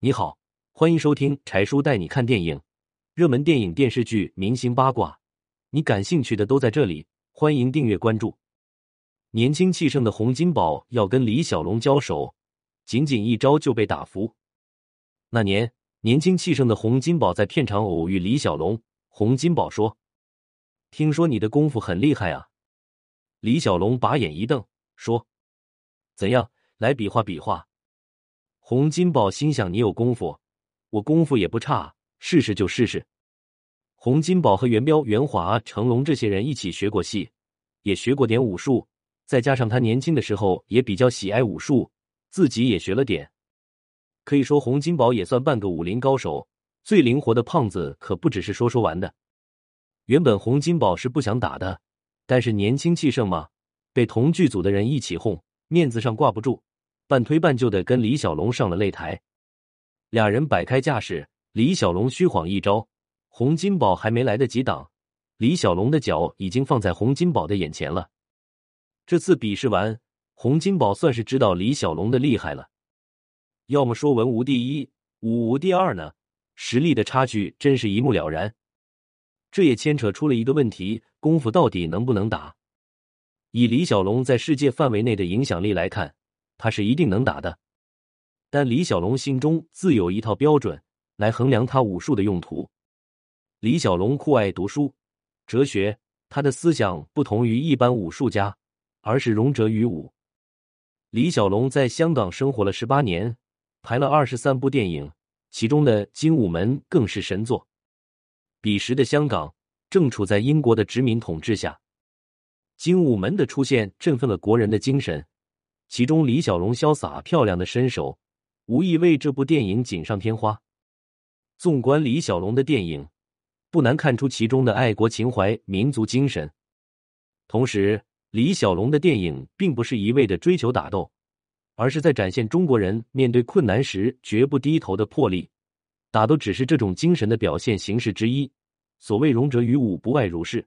你好，欢迎收听柴叔带你看电影，热门电影、电视剧、明星八卦，你感兴趣的都在这里。欢迎订阅关注。年轻气盛的洪金宝要跟李小龙交手，仅仅一招就被打服。那年，年轻气盛的洪金宝在片场偶遇李小龙，洪金宝说：“听说你的功夫很厉害啊。”李小龙把眼一瞪，说：“怎样，来比划比划？”洪金宝心想：“你有功夫，我功夫也不差，试试就试试。”洪金宝和元彪、袁华、成龙这些人一起学过戏，也学过点武术，再加上他年轻的时候也比较喜爱武术，自己也学了点。可以说，洪金宝也算半个武林高手。最灵活的胖子可不只是说说玩的。原本洪金宝是不想打的，但是年轻气盛嘛，被同剧组的人一起哄，面子上挂不住。半推半就的跟李小龙上了擂台，俩人摆开架势，李小龙虚晃一招，洪金宝还没来得及挡，李小龙的脚已经放在洪金宝的眼前了。这次比试完，洪金宝算是知道李小龙的厉害了。要么说文无第一，武无第二呢，实力的差距真是一目了然。这也牵扯出了一个问题：功夫到底能不能打？以李小龙在世界范围内的影响力来看。他是一定能打的，但李小龙心中自有一套标准来衡量他武术的用途。李小龙酷爱读书、哲学，他的思想不同于一般武术家，而是融哲于武。李小龙在香港生活了十八年，拍了二十三部电影，其中的《精武门》更是神作。彼时的香港正处在英国的殖民统治下，《精武门》的出现振奋了国人的精神。其中，李小龙潇洒漂亮的身手，无疑为这部电影锦上添花。纵观李小龙的电影，不难看出其中的爱国情怀、民族精神。同时，李小龙的电影并不是一味的追求打斗，而是在展现中国人面对困难时绝不低头的魄力。打斗只是这种精神的表现形式之一。所谓“勇者于武，不外如是”。